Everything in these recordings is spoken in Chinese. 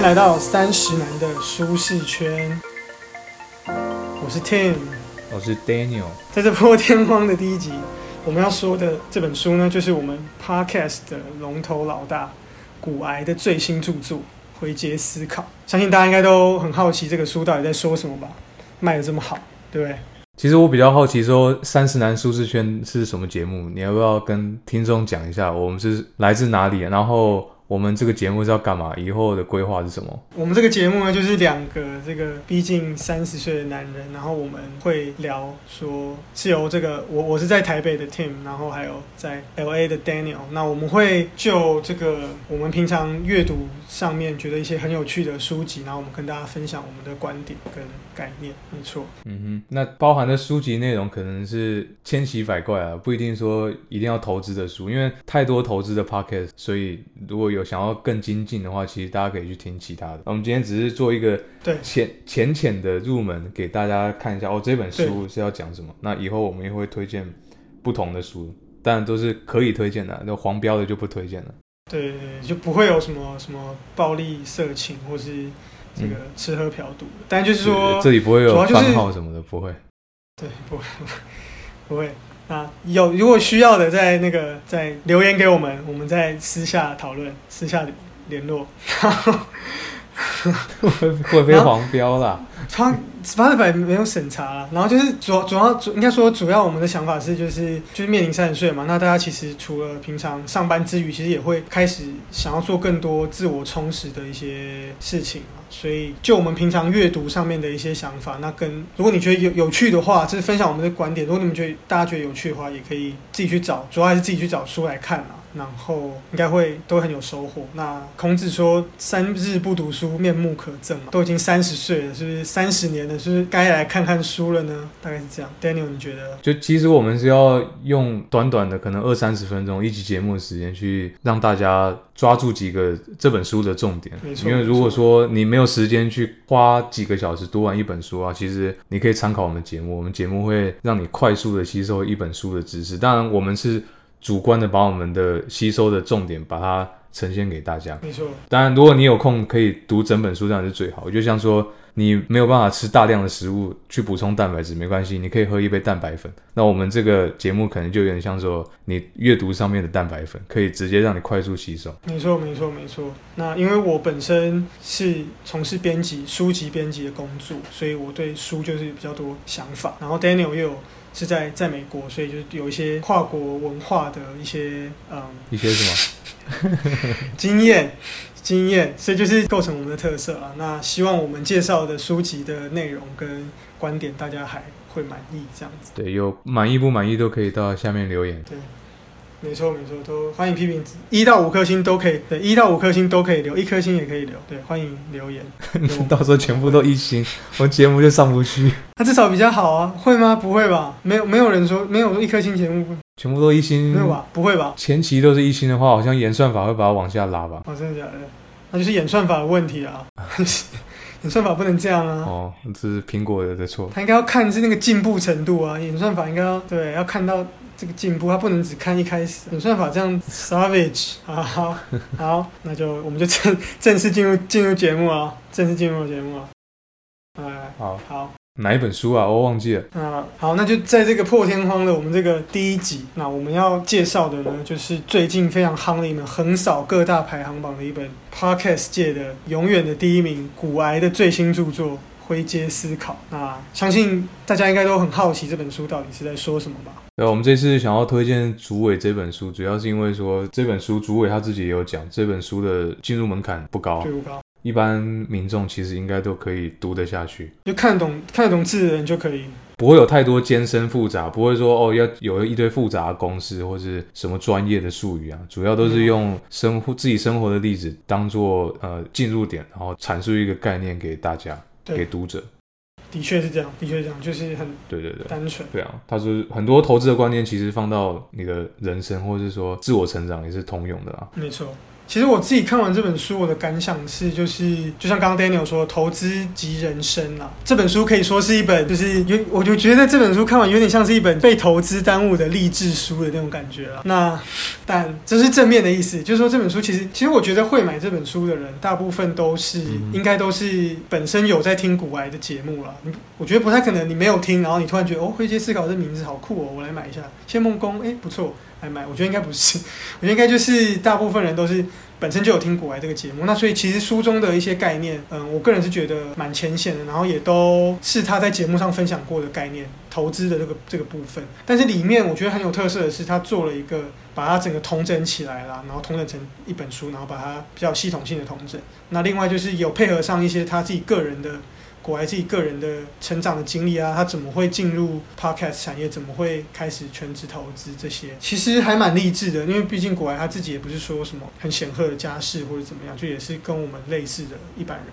来到三十男的舒适圈，我是 Tim。我是 Daniel，在这破天荒的第一集，我们要说的这本书呢，就是我们 Podcast 的龙头老大古癌的最新著作《回结思考》。相信大家应该都很好奇这个书到底在说什么吧？卖的这么好，对不对？其实我比较好奇，说三十男舒适圈是什么节目？你要不要跟听众讲一下，我们是来自哪里？然后我们这个节目是要干嘛？以后的规划是什么？我们这个节目呢，就是两个这个逼近三十岁的男人，然后我们会聊说，是由这个我我是在台北的 Tim，然后还有在 L A 的 Daniel，那我们会就这个我们平常阅读上面觉得一些很有趣的书籍，然后我们跟大家分享我们的观点跟概念，没错。嗯哼，那包含的书籍内容可能是千奇百怪啊，不一定说一定要投资的书，因为太多投资的 pocket，所以如果有想要更精进的话，其实大家可以去听其他的。我们今天只是做一个对浅浅浅的入门，给大家看一下哦，这本书是要讲什么。那以后我们也会推荐不同的书，当然都是可以推荐的，那黄标的就不推荐了。对对对，就不会有什么什么暴力、色情或是这个吃喝嫖赌的，但就是说这里不会有番号什么的，不会。对，不会，不会。那有如果需要的，在那个在留言给我们，我们再私下讨论，私下联络。会会被黄标啦。他 Spotify 没有审查了，然后就是主要主要主应该说主要我们的想法是就是就是面临三十岁嘛，那大家其实除了平常上班之余，其实也会开始想要做更多自我充实的一些事情嘛，所以就我们平常阅读上面的一些想法，那跟如果你觉得有有趣的话，就是分享我们的观点；如果你们觉得大家觉得有趣的话，也可以自己去找，主要还是自己去找书来看啦。然后应该会都很有收获。那孔子说“三日不读书，面目可憎”嘛，都已经三十岁了，是不是三十年了？是不是该来看看书了呢？大概是这样。Daniel，你觉得？就其实我们是要用短短的可能二三十分钟一集节目的时间，去让大家抓住几个这本书的重点。因为如果说你没有时间去花几个小时读完一本书啊，其实你可以参考我们节目，我们节目会让你快速的吸收一本书的知识。当然，我们是主观的把我们的吸收的重点把它呈现给大家。没错，当然，如果你有空可以读整本书，这样是最好。就像说，你没有办法吃大量的食物去补充蛋白质，没关系，你可以喝一杯蛋白粉。那我们这个节目可能就有点像说，你阅读上面的蛋白粉，可以直接让你快速吸收。没错，没错，没错。那因为我本身是从事编辑、书籍编辑的工作，所以我对书就是比较多想法。然后 Daniel 又有是在在美国，所以就有一些跨国文化的一些嗯一些什么？经验，经验，所以就是构成我们的特色啊。那希望我们介绍的书籍的内容跟观点，大家还会满意这样子。对，有满意不满意都可以到下面留言。对，没错没错，都欢迎批评，一到五颗星都可以，对，一到五颗星都可以留，一颗星也可以留，对，欢迎留言。到时候全部都一星，我节目就上不去。那至少比较好啊，会吗？不会吧？没有没有人说没有一颗星节目，全部都一星，没有吧？不会吧？前期都是一星的话，好像演算法会把它往下拉吧？哦，真的假的？那就是演算法的问题啊，演算法不能这样啊。哦，这是苹果的的错。他应该要看是那个进步程度啊，演算法应该要对，要看到这个进步，他不能只看一开始。演算法这样 savage 好好好，那就我们就正正式进入进入节目啊，正式进入节目啊。哎，好，好，哪一本书啊？我忘记了。那好，那就在这个破天荒的我们这个第一集，那我们要介绍的呢，就是最近非常夯的一本横扫各大排行榜的一本 podcast 界的永远的第一名，古癌的最新著作《灰阶思考》。那相信大家应该都很好奇这本书到底是在说什么吧？对，我们这次想要推荐《竹尾》这本书，主要是因为说这本书竹尾他自己也有讲，这本书的进入门槛不高最，不高，一般民众其实应该都可以读得下去，就看得懂看得懂字的人就可以。不会有太多艰深复杂，不会说哦要有一堆复杂的公式或是什么专业的术语啊，主要都是用生活自己生活的例子当做呃进入点，然后阐述一个概念给大家对给读者。的确是这样，的确是这样，就是很对对对。单纯。对啊，他说很多投资的观念其实放到你的人生或者是说自我成长也是通用的啊。没错，其实我自己看完这本书，我的感想是，就是就像刚刚 Daniel 说，投资及人生啊，这本书可以说是一本，就是有我就觉得这本书看完有点像是一本被投资耽误的励志书的那种感觉了。那但这是正面的意思，就是说这本书其实，其实我觉得会买这本书的人，大部分都是应该都是本身有在听古癌的节目了。我觉得不太可能你没有听，然后你突然觉得哦，灰阶思考这名字好酷哦，我来买一下。谢梦工，哎，不错。来买，我觉得应该不是，我觉得应该就是大部分人都是本身就有听古玩这个节目，那所以其实书中的一些概念，嗯，我个人是觉得蛮浅显的，然后也都是他在节目上分享过的概念，投资的这个这个部分。但是里面我觉得很有特色的是，他做了一个把它整个统整起来了，然后统整成一本书，然后把它比较系统性的统整。那另外就是有配合上一些他自己个人的。果爱自己个人的成长的经历啊，他怎么会进入 podcast 产业？怎么会开始全职投资？这些其实还蛮励志的，因为毕竟果爱他自己也不是说什么很显赫的家世或者怎么样，就也是跟我们类似的一般人，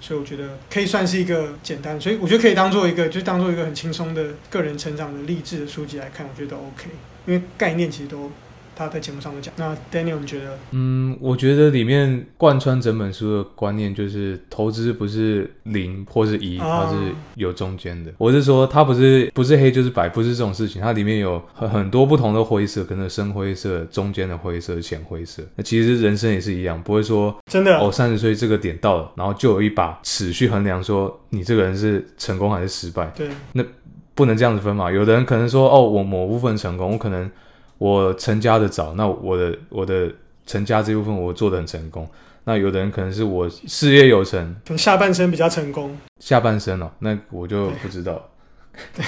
所以我觉得可以算是一个简单，所以我觉得可以当做一个，就当做一个很轻松的个人成长的励志的书籍来看，我觉得 OK，因为概念其实都。他在节目上都讲。那 Daniel，你觉得？嗯，我觉得里面贯穿整本书的观念就是，投资不是零或是一，它是有中间的。我是说，它不是不是黑就是白，不是这种事情。它里面有很很多不同的灰色，可能深灰色、中间的灰色、浅灰色。那其实人生也是一样，不会说真的哦，三十岁这个点到了，然后就有一把尺去衡量说你这个人是成功还是失败。对，那不能这样子分嘛。有的人可能说哦，我某部分成功，我可能。我成家的早，那我的我的成家这部分我做的很成功。那有的人可能是我事业有成，可能下半生比较成功。下半生哦，那我就不知道。对，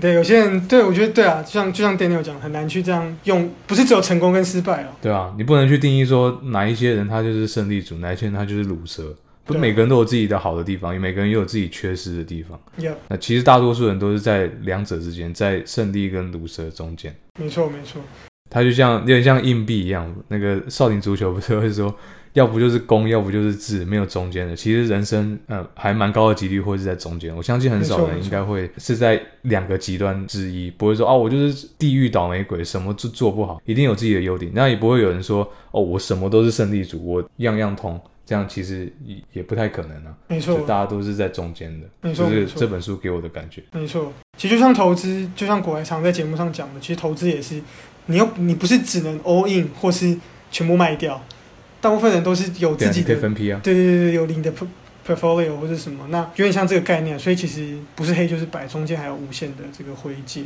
对有些人对我觉得对啊，就像就像 Daniel 讲，很难去这样用，不是只有成功跟失败哦。对啊，你不能去定义说哪一些人他就是胜利组，哪一些人他就是卤蛇。不，每个人都有自己的好的地方，也每个人也有自己缺失的地方。那其实大多数人都是在两者之间，在胜利跟毒蛇中间。没错，没错。它就像有点像硬币一样，那个少林足球不是会说，要不就是攻，要不就是治，没有中间的。其实人生，呃，还蛮高的几率会是在中间。我相信很少人应该会是在两个极端之一，不会说哦，我就是地狱倒霉鬼，什么都做不好，一定有自己的优点。那也不会有人说，哦，我什么都是胜利组，我样样通。这样其实也也不太可能啊，没错，大家都是在中间的，没错，就是这本书给我的感觉，没错。其实就像投资，就像国外常在节目上讲的，其实投资也是，你又你不是只能 all in 或是全部卖掉，大部分人都是有自己的分批啊，对对对对，有你的 portfolio 或者什么，那有点像这个概念，所以其实不是黑就是白，中间还有无限的这个灰阶。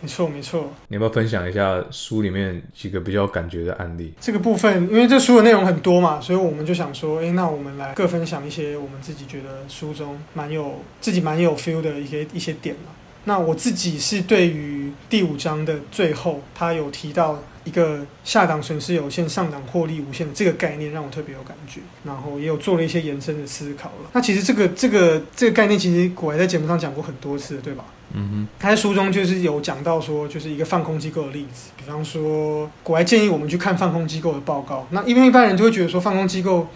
没错，没错。你要不要分享一下书里面几个比较有感觉的案例？这个部分，因为这书的内容很多嘛，所以我们就想说，哎，那我们来各分享一些我们自己觉得书中蛮有自己蛮有 feel 的一些一些点嘛。那我自己是对于第五章的最后，他有提到一个下档损失有限，上档获利无限的这个概念，让我特别有感觉，然后也有做了一些延伸的思考了。那其实这个这个这个概念，其实我还在节目上讲过很多次，对吧？嗯哼，他在书中就是有讲到说，就是一个放空机构的例子，比方说，国外建议我们去看放空机构的报告。那因为一般人就会觉得说，放空机构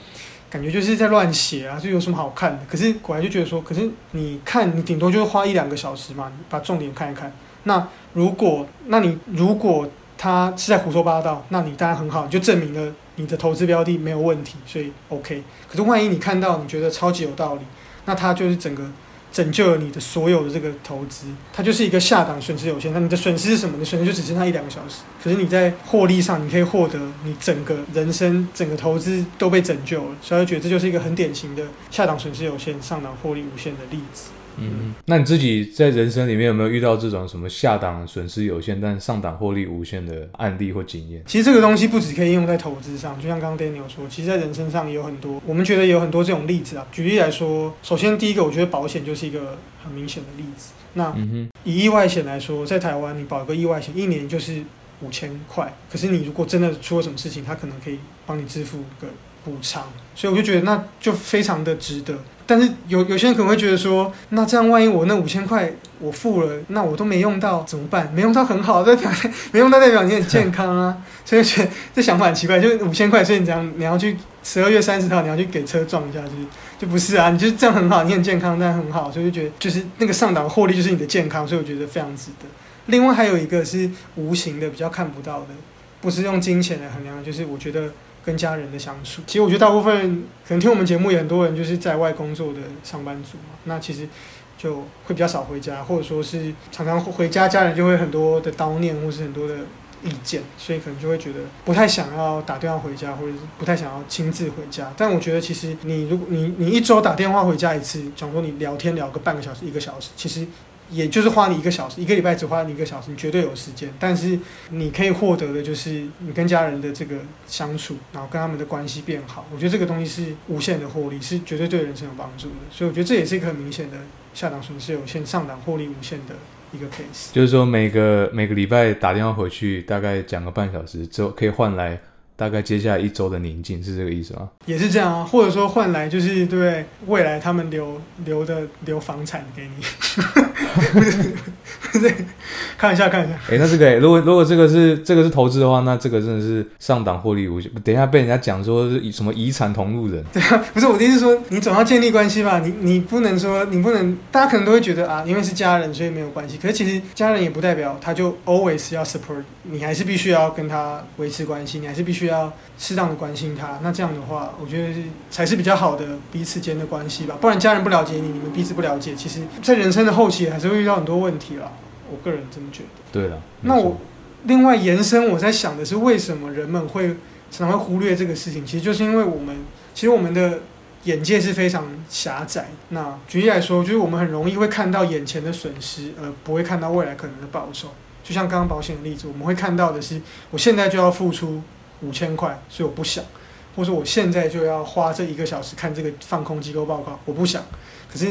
感觉就是在乱写啊，就有什么好看的？可是国外就觉得说，可是你看，你顶多就是花一两个小时嘛，把重点看一看。那如果，那你如果他是在胡说八道，那你当然很好，就证明了你的投资标的没有问题，所以 OK。可是万一你看到你觉得超级有道理，那他就是整个。拯救了你的所有的这个投资，它就是一个下档损失有限。那你的损失是什么？你损失就只剩下一两个小时，可是你在获利上，你可以获得你整个人生、整个投资都被拯救了。所以，我觉得这就是一个很典型的下档损失有限、上档获利无限的例子。嗯，那你自己在人生里面有没有遇到这种什么下档损失有限，但上档获利无限的案例或经验？其实这个东西不只可以用在投资上，就像刚刚 Daniel 说，其实在人身上也有很多，我们觉得也有很多这种例子啊。举例来说，首先第一个，我觉得保险就是一个很明显的例子。那以意外险来说，在台湾你保一个意外险，一年就是五千块，可是你如果真的出了什么事情，他可能可以帮你支付个补偿，所以我就觉得那就非常的值得。但是有有些人可能会觉得说，那这样万一我那五千块我付了，那我都没用到怎么办？没用到很好，代 表没用到代表你很健康啊。所以觉得这想法很奇怪，就是五千块，所以你这样你要去十二月三十号你要去给车撞一下，就是就不是啊？你就是这样很好，你很健康，但很好，所以就觉得就是那个上档获利就是你的健康，所以我觉得非常值得。另外还有一个是无形的，比较看不到的，不是用金钱来衡量，就是我觉得跟家人的相处。其实我觉得大部分可能听我们节目也很多人就是在外工作的上班族嘛，那其实就会比较少回家，或者说是常常回家，家人就会很多的叨念或是很多的意见，所以可能就会觉得不太想要打电话回家，或者是不太想要亲自回家。但我觉得其实你如果你你一周打电话回家一次，讲说你聊天聊个半个小时一个小时，其实。也就是花你一个小时，一个礼拜只花你一个小时，你绝对有时间。但是你可以获得的就是你跟家人的这个相处，然后跟他们的关系变好。我觉得这个东西是无限的获利，是绝对对人生有帮助的。所以我觉得这也是一个很明显的下档损失有限，上档获利无限的一个 case。就是说每个每个礼拜打电话回去，大概讲个半小时之后，可以换来。大概接下来一周的宁静是这个意思吗？也是这样啊，或者说换来就是对未来他们留留的留房产给你，对，看一下看一下。哎，那这个如果如果这个是这个是投资的话，那这个真的是上档获利无限。等一下被人家讲说是什么遗产同路人？对啊，不是我的意思说，你总要建立关系吧？你你不能说你不能，大家可能都会觉得啊，因为是家人所以没有关系。可是其实家人也不代表他就 always 要 support，你还是必须要跟他维持关系，你还是必须。要适当的关心他，那这样的话，我觉得才是比较好的彼此间的关系吧。不然家人不了解你，你们彼此不了解，其实，在人生的后期还是会遇到很多问题啦。我个人这么觉得。对了，那我另外延伸，我在想的是，为什么人们会常常会忽略这个事情？其实就是因为我们，其实我们的眼界是非常狭窄。那举例来说，就是我们很容易会看到眼前的损失，而不会看到未来可能的报酬。就像刚刚保险的例子，我们会看到的是，我现在就要付出。五千块，所以我不想，或者我现在就要花这一个小时看这个放空机构报告，我不想。可是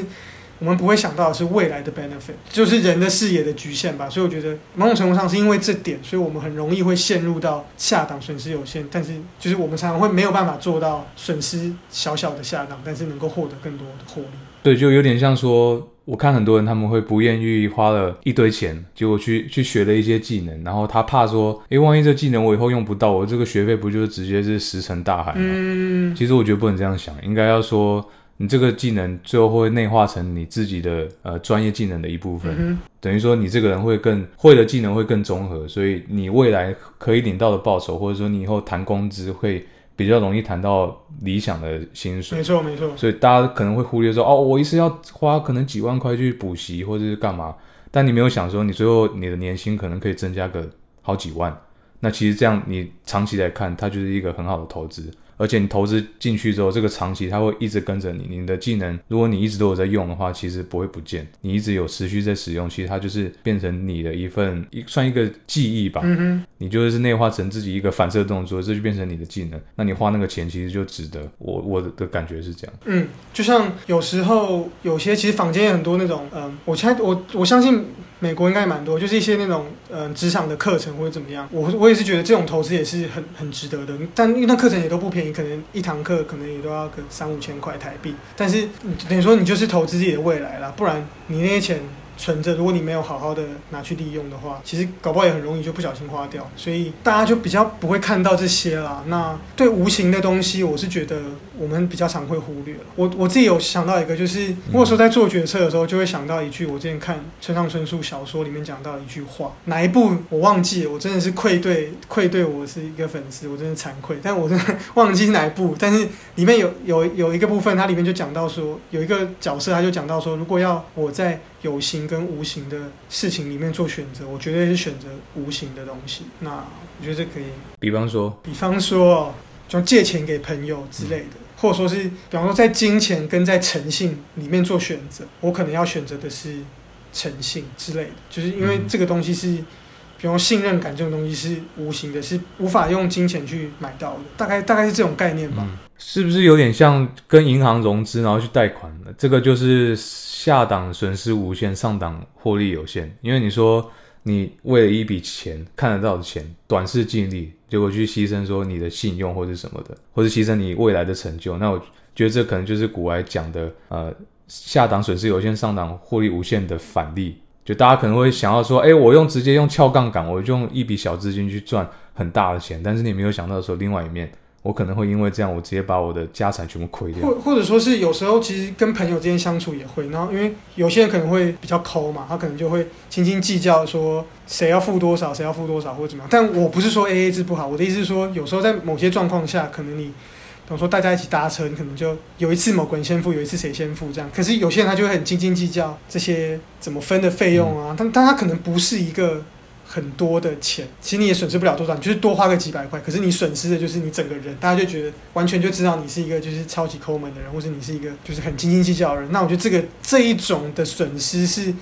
我们不会想到的是未来的 benefit，就是人的视野的局限吧。所以我觉得某种程度上是因为这点，所以我们很容易会陷入到下档损失有限，但是就是我们常常会没有办法做到损失小小的下档，但是能够获得更多的获利。对，就有点像说。我看很多人他们会不愿意花了一堆钱，结果去去学了一些技能，然后他怕说，诶，万一这技能我以后用不到，我这个学费不就是直接是石沉大海吗？嗯，其实我觉得不能这样想，应该要说，你这个技能最后会内化成你自己的呃专业技能的一部分，等于说你这个人会更会的技能会更综合，所以你未来可以领到的报酬，或者说你以后谈工资会。比较容易谈到理想的薪水，没错没错。所以大家可能会忽略说，哦，我一次要花可能几万块去补习或者是干嘛，但你没有想说，你最后你的年薪可能可以增加个好几万。那其实这样你长期来看，它就是一个很好的投资。而且你投资进去之后，这个长期它会一直跟着你。你的技能，如果你一直都有在用的话，其实不会不见。你一直有持续在使用，其实它就是变成你的一份一算一个记忆吧。嗯哼，你就是内化成自己一个反射动作，这就变成你的技能。那你花那个钱其实就值得。我我的感觉是这样。嗯，就像有时候有些其实坊间有很多那种，嗯，我猜我我相信。美国应该蛮多，就是一些那种嗯职场的课程或者怎么样，我我也是觉得这种投资也是很很值得的。但因为那课程也都不便宜，可能一堂课可能也都要个三五千块台币。但是等于说你就是投资自己的未来啦，不然你那些钱。存着，如果你没有好好的拿去利用的话，其实搞不好也很容易就不小心花掉。所以大家就比较不会看到这些啦。那对无形的东西，我是觉得我们比较常会忽略了。我我自己有想到一个，就是如果说在做决策的时候，就会想到一句我之前看村上春树小说里面讲到一句话，哪一部我忘记了，我真的是愧对愧对我是一个粉丝，我真的惭愧。但我真的忘记是哪一部，但是里面有有有一个部分，它里面就讲到说，有一个角色他就讲到说，如果要我在有形跟无形的事情里面做选择，我绝对是选择无形的东西。那我觉得这可以，比方说，比方说，就借钱给朋友之类的，或者说是，比方说在金钱跟在诚信里面做选择，我可能要选择的是诚信之类的，就是因为这个东西是，比方信任感这种东西是无形的，是无法用金钱去买到的，大概大概是这种概念吧。是不是有点像跟银行融资，然后去贷款的？这个就是下档损失无限，上档获利有限。因为你说你为了一笔钱看得到的钱，短视尽力，结果去牺牲说你的信用或者什么的，或者牺牲你未来的成就，那我觉得这可能就是古来讲的呃下档损失有限，上档获利无限的反例。就大家可能会想要说，哎，我用直接用撬杠杆，我就用一笔小资金去赚很大的钱，但是你没有想到说另外一面。我可能会因为这样，我直接把我的家产全部亏掉。或或者说是有时候其实跟朋友之间相处也会，然后因为有些人可能会比较抠嘛，他可能就会斤斤计较说谁要付多少，谁要付多少或者怎么样。但我不是说 A A 制不好，我的意思是说，有时候在某些状况下，可能你。比如说大家一起搭车，你可能就有一次某个人先付，有一次谁先付这样。可是有些人他就会很斤斤计较这些怎么分的费用啊，但但他可能不是一个很多的钱，其实你也损失不了多少，你就是多花个几百块，可是你损失的就是你整个人，大家就觉得完全就知道你是一个就是超级抠门的人，或者你是一个就是很斤斤计较的人。那我觉得这个这一种的损失是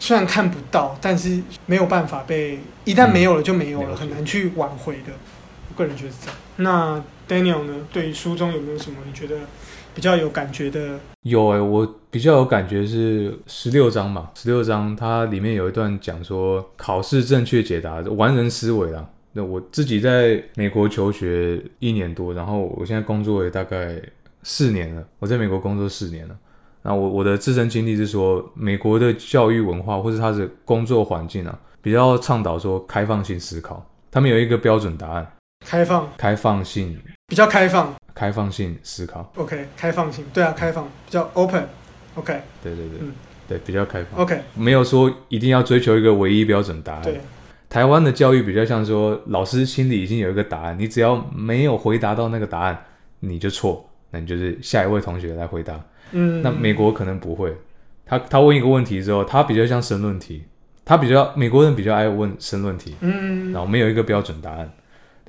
虽然看不到，但是没有办法被一旦没有了就没有了，很难去挽回的。我个人觉得是这样。那 Daniel 呢？对于书中有没有什么你觉得比较有感觉的？有哎，我比较有感觉是十六章嘛，十六章它里面有一段讲说考试正确解答完人思维啦。那我自己在美国求学一年多，然后我现在工作也大概四年了。我在美国工作四年了。那我我的自身经历是说，美国的教育文化或者它的工作环境啊，比较倡导说开放性思考，他们有一个标准答案。开放，开放性比较开放，开放性思考。OK，开放性，对啊，开放比较 open。OK，对对对，嗯，对，比较开放。OK，没有说一定要追求一个唯一标准答案。对，台湾的教育比较像说，老师心里已经有一个答案，你只要没有回答到那个答案，你就错，那你就是下一位同学来回答。嗯，那美国可能不会，他他问一个问题之后，他比较像申论题，他比较美国人比较爱问申论题。嗯，然后没有一个标准答案。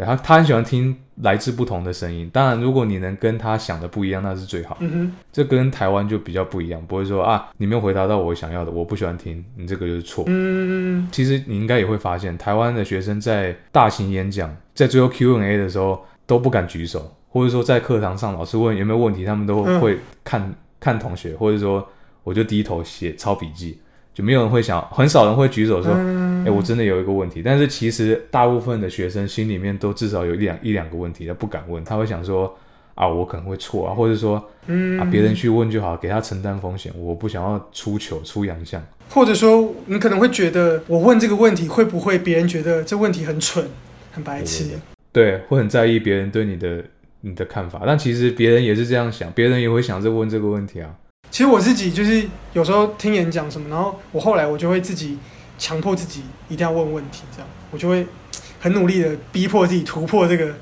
他他很喜欢听来自不同的声音，当然，如果你能跟他想的不一样，那是最好。嗯哼，这跟台湾就比较不一样，不会说啊，你没有回答到我想要的，我不喜欢听，你这个就是错。嗯，其实你应该也会发现，台湾的学生在大型演讲，在最后 Q&A 的时候都不敢举手，或者说在课堂上老师问有没有问题，他们都会看看同学，或者说我就低头写抄笔记。就没有人会想，很少人会举手说：“哎，我真的有一个问题。”但是其实大部分的学生心里面都至少有一两一两个问题，他不敢问，他会想说：“啊，我可能会错啊，或者说，啊，别人去问就好，给他承担风险，我不想要出糗出洋相。”或者说，你可能会觉得我问这个问题会不会别人觉得这问题很蠢、很白痴？对，会很在意别人对你的你的看法。但其实别人也是这样想，别人也会想着问这个问题啊。其实我自己就是有时候听演讲什么，然后我后来我就会自己强迫自己一定要问问题，这样我就会很努力的逼迫自己突破这个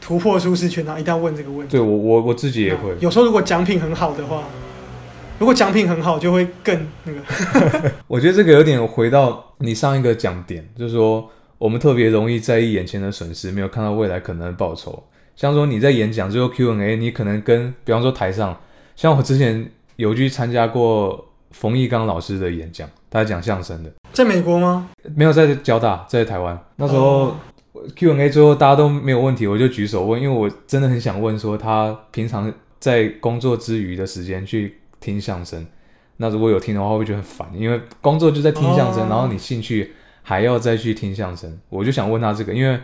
突破舒适圈，然后一定要问这个问题。对我我我自己也会。有时候如果奖品很好的话，如果奖品很好，就会更那个。我觉得这个有点回到你上一个讲点，就是说我们特别容易在意眼前的损失，没有看到未来可能的报酬。像说你在演讲最后 Q&A，你可能跟比方说台上，像我之前。有去参加过冯一刚老师的演讲，他讲相声的，在美国吗？没有，在交大，在台湾。那时候 Q&A 最后大家都没有问题，我就举手问，因为我真的很想问说他平常在工作之余的时间去听相声，那如果有听的话，会觉得很烦？因为工作就在听相声，然后你兴趣还要再去听相声，我就想问他这个，因为。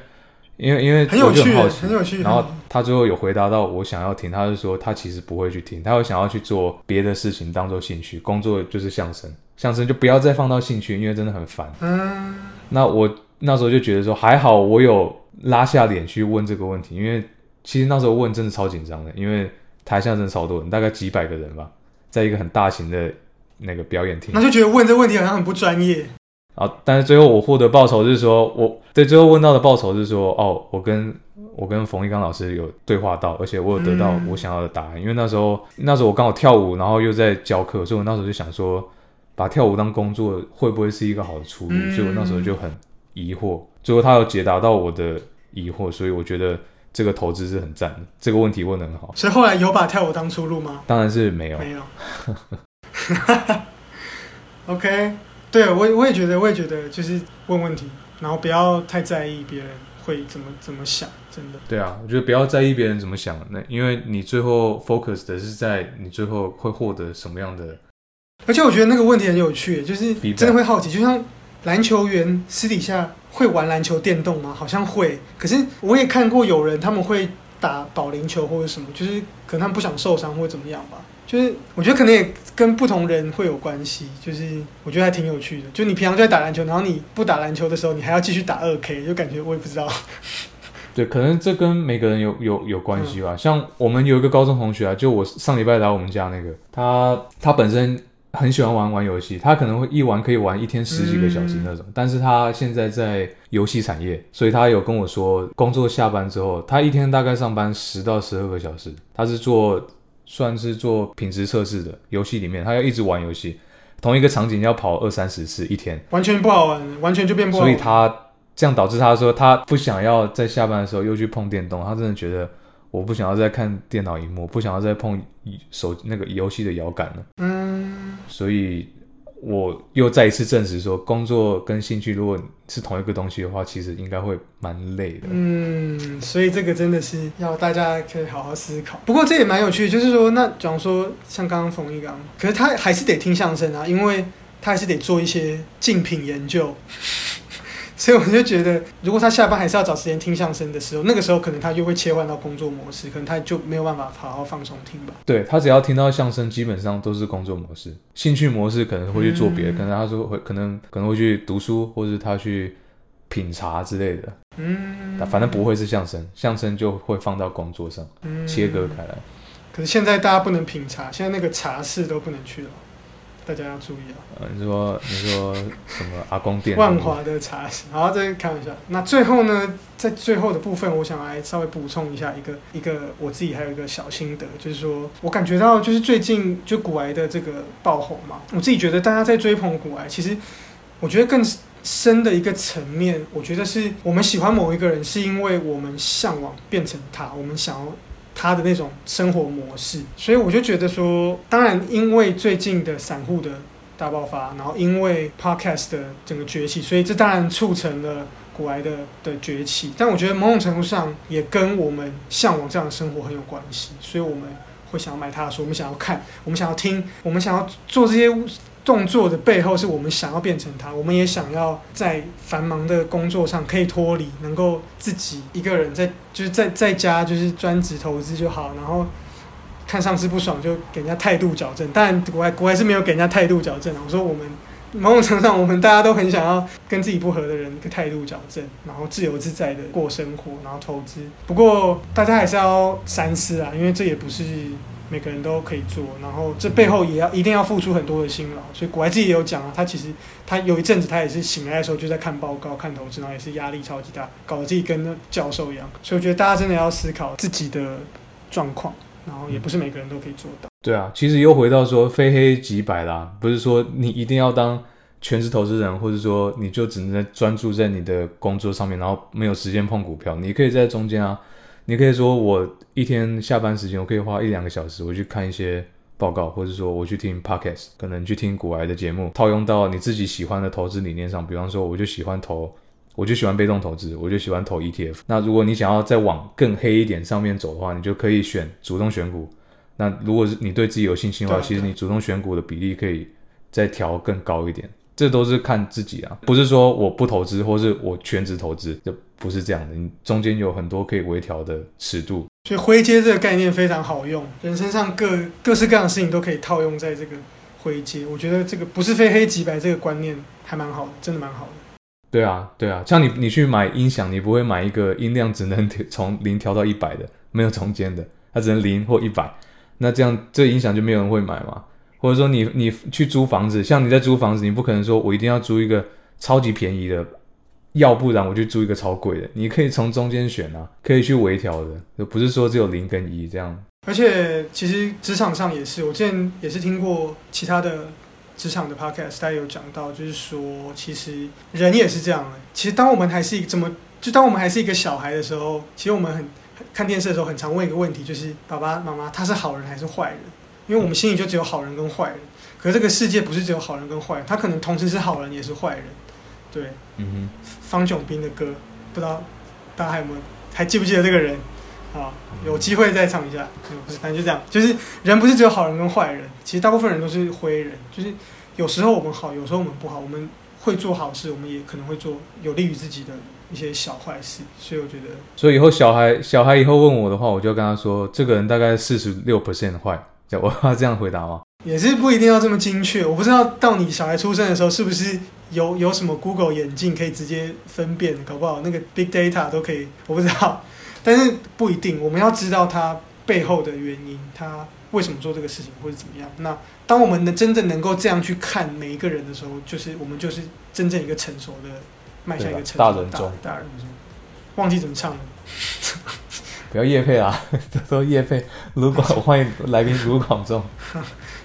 因为因为很有趣，很有趣。然后他最后有回答到我想要听，他就说他其实不会去听，他会想要去做别的事情当做兴趣，工作就是相声，相声就不要再放到兴趣，因为真的很烦。嗯。那我那时候就觉得说还好，我有拉下脸去问这个问题，因为其实那时候问真的超紧张的，因为台下真的超多人，大概几百个人吧，在一个很大型的那个表演厅，那就觉得问这问题好像很不专业。啊！但是最后我获得报酬是说，我对最后问到的报酬是说，哦，我跟我跟冯一刚老师有对话到，而且我有得到我想要的答案。因为那时候那时候我刚好跳舞，然后又在教课，所以我那时候就想说，把跳舞当工作会不会是一个好的出路？所以我那时候就很疑惑。最后他有解答到我的疑惑，所以我觉得这个投资是很赞的。这个问题问的很好。所以后来有把跳舞当出路吗？当然是没有，没有。OK。对，我我也觉得，我也觉得，就是问问题，然后不要太在意别人会怎么怎么想，真的。对啊，我觉得不要在意别人怎么想，那因为你最后 focus 的是在你最后会获得什么样的。而且我觉得那个问题很有趣，就是真的会好奇，就像篮球员私底下会玩篮球电动吗？好像会，可是我也看过有人他们会打保龄球或者什么，就是可能他们不想受伤或怎么样吧。就是我觉得可能也跟不同人会有关系，就是我觉得还挺有趣的。就你平常就在打篮球，然后你不打篮球的时候，你还要继续打二 K，就感觉我也不知道，对，可能这跟每个人有有有关系吧。像我们有一个高中同学啊，就我上礼拜来我们家那个，他他本身很喜欢玩玩游戏，他可能会一玩可以玩一天十几个小时那种。但是他现在在游戏产业，所以他有跟我说，工作下班之后，他一天大概上班十到十二个小时，他是做算是做品质测试的，游戏里面他要一直玩游戏，同一个场景要跑二三十次一天，完全不好玩，完全就变不好玩。所以他。这样导致他说他不想要在下班的时候又去碰电动，他真的觉得我不想要再看电脑荧幕，不想要再碰手那个游戏的摇杆了。嗯，所以我又再一次证实说，工作跟兴趣如果是同一个东西的话，其实应该会蛮累的。嗯，所以这个真的是要大家可以好好思考。不过这也蛮有趣，就是说，那假如说像刚刚冯一刚，可是他还是得听相声啊，因为他还是得做一些竞品研究。所以我就觉得，如果他下班还是要找时间听相声的时候，那个时候可能他就会切换到工作模式，可能他就没有办法好好放松听吧。对他只要听到相声，基本上都是工作模式，兴趣模式可能会去做别的，可能他说会可能可能会去读书，或者他去品茶之类的。嗯，反正不会是相声，相声就会放到工作上切割开来。可是现在大家不能品茶，现在那个茶室都不能去了。大家要注意啊！呃，你说你说什么阿公店？万华的茶室，好，再看一下。那最后呢，在最后的部分，我想来稍微补充一下一个一个我自己还有一个小心得，就是说我感觉到就是最近就古癌的这个爆红嘛，我自己觉得大家在追捧古癌，其实我觉得更深的一个层面，我觉得是我们喜欢某一个人，是因为我们向往变成他，我们想要。他的那种生活模式，所以我就觉得说，当然因为最近的散户的大爆发，然后因为 podcast 的整个崛起，所以这当然促成了古癌的的崛起。但我觉得某种程度上也跟我们向往这样的生活很有关系，所以我们会想要买他的书，我们想要看，我们想要听，我们想要做这些。动作的背后是我们想要变成他，我们也想要在繁忙的工作上可以脱离，能够自己一个人在就是在在家就是专职投资就好，然后看上司不爽就给人家态度矫正。但国外国外是没有给人家态度矫正的。我说我们某种程度上，我们大家都很想要跟自己不合的人一个态度矫正，然后自由自在的过生活，然后投资。不过大家还是要三思啊，因为这也不是。每个人都可以做，然后这背后也要一定要付出很多的辛劳。所以古埃自己也有讲啊，他其实他有一阵子他也是醒来的时候就在看报告、看投资，然后也是压力超级大，搞得自己跟那教授一样。所以我觉得大家真的要思考自己的状况，然后也不是每个人都可以做到。对啊，其实又回到说非黑即白啦，不是说你一定要当全职投资人，或者说你就只能在专注在你的工作上面，然后没有时间碰股票。你可以在中间啊。你可以说，我一天下班时间，我可以花一两个小时，我去看一些报告，或者说我去听 podcast，可能去听古癌的节目，套用到你自己喜欢的投资理念上。比方说，我就喜欢投，我就喜欢被动投资，我就喜欢投 ETF。那如果你想要再往更黑一点上面走的话，你就可以选主动选股。那如果是你对自己有信心的话，其实你主动选股的比例可以再调更高一点。这都是看自己啊，不是说我不投资，或是我全职投资，就不是这样的。你中间有很多可以微调的尺度。所以灰阶这个概念非常好用，人身上各各式各样的事情都可以套用在这个灰阶。我觉得这个不是非黑即白这个观念还蛮好的，真的蛮好的。对啊，对啊，像你你去买音响，你不会买一个音量只能从零调到一百的，没有中间的，它只能零或一百。那这样这音响就没有人会买嘛？或者说你你去租房子，像你在租房子，你不可能说我一定要租一个超级便宜的，要不然我就租一个超贵的。你可以从中间选啊，可以去微调的，就不是说只有零跟一这样。而且其实职场上也是，我之前也是听过其他的职场的 podcast，大家有讲到，就是说其实人也是这样。其实当我们还是一个怎么，就当我们还是一个小孩的时候，其实我们很看电视的时候，很常问一个问题，就是爸爸妈妈他是好人还是坏人？因为我们心里就只有好人跟坏人，可是这个世界不是只有好人跟坏人，他可能同时是好人也是坏人，对。嗯哼。方炯斌的歌，不知道大家还有没有还记不记得这个人？啊，有机会再唱一下。不是，反正就这样，就是人不是只有好人跟坏人，其实大部分人都是灰人，就是有时候我们好，有时候我们不好，我们会做好事，我们也可能会做有利于自己的一些小坏事，所以我觉得。所以以后小孩小孩以后问我的话，我就跟他说，这个人大概四十六 percent 坏。我要这样回答吗？也是不一定要这么精确。我不知道到你小孩出生的时候，是不是有有什么 Google 眼镜可以直接分辨，搞不好那个 Big Data 都可以，我不知道，但是不一定，我们要知道它背后的原因，它为什么做这个事情或者怎么样。那当我们能真正能够这样去看每一个人的时候，就是我们就是真正一个成熟的迈向一个成熟的大人中大人中。忘记怎么唱了。不要夜配啊，都说夜配。卢广，欢迎来宾卢广仲，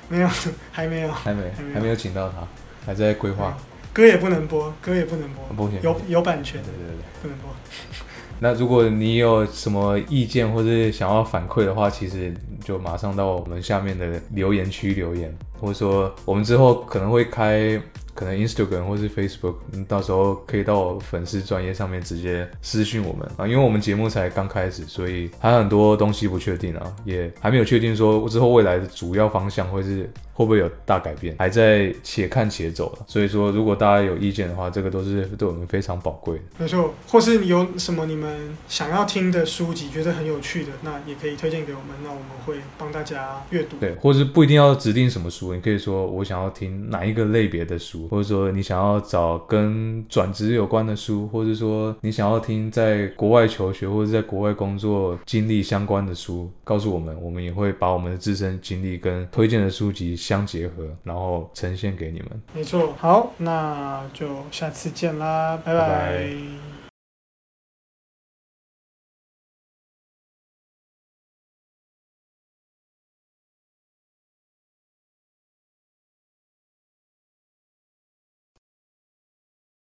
没有，还没有，还没还没有请到他，还在规划。歌也不能播，歌也不能播，不行有有版权对，对对。不能播。那如果你有什么意见或是想要反馈的话，其实就马上到我们下面的留言区留言，或者说我们之后可能会开可能 Instagram 或是 Facebook，嗯到时候可以到我粉丝专业上面直接私讯我们啊，因为我们节目才刚开始，所以还有很多东西不确定啊，也还没有确定说之后未来的主要方向会是会不会有大改变，还在且看且走了。所以说，如果大家有意见的话，这个都是对我们非常宝贵的。没错，或是有什么你们想要听的书籍，觉得很有趣的，那也可以推荐给我们，那我们会帮大家阅读。对，或是不一定要指定什么书，你可以说我想要听哪一个类别的书，或者说你想要找跟转职有关的书，或者说你想要听在国外求学或者在国外工作经历相关的书，告诉我们，我们也会把我们的自身经历跟推荐的书籍相结合，然后呈现给你们。没错，好，那就下次见啦，拜拜。拜拜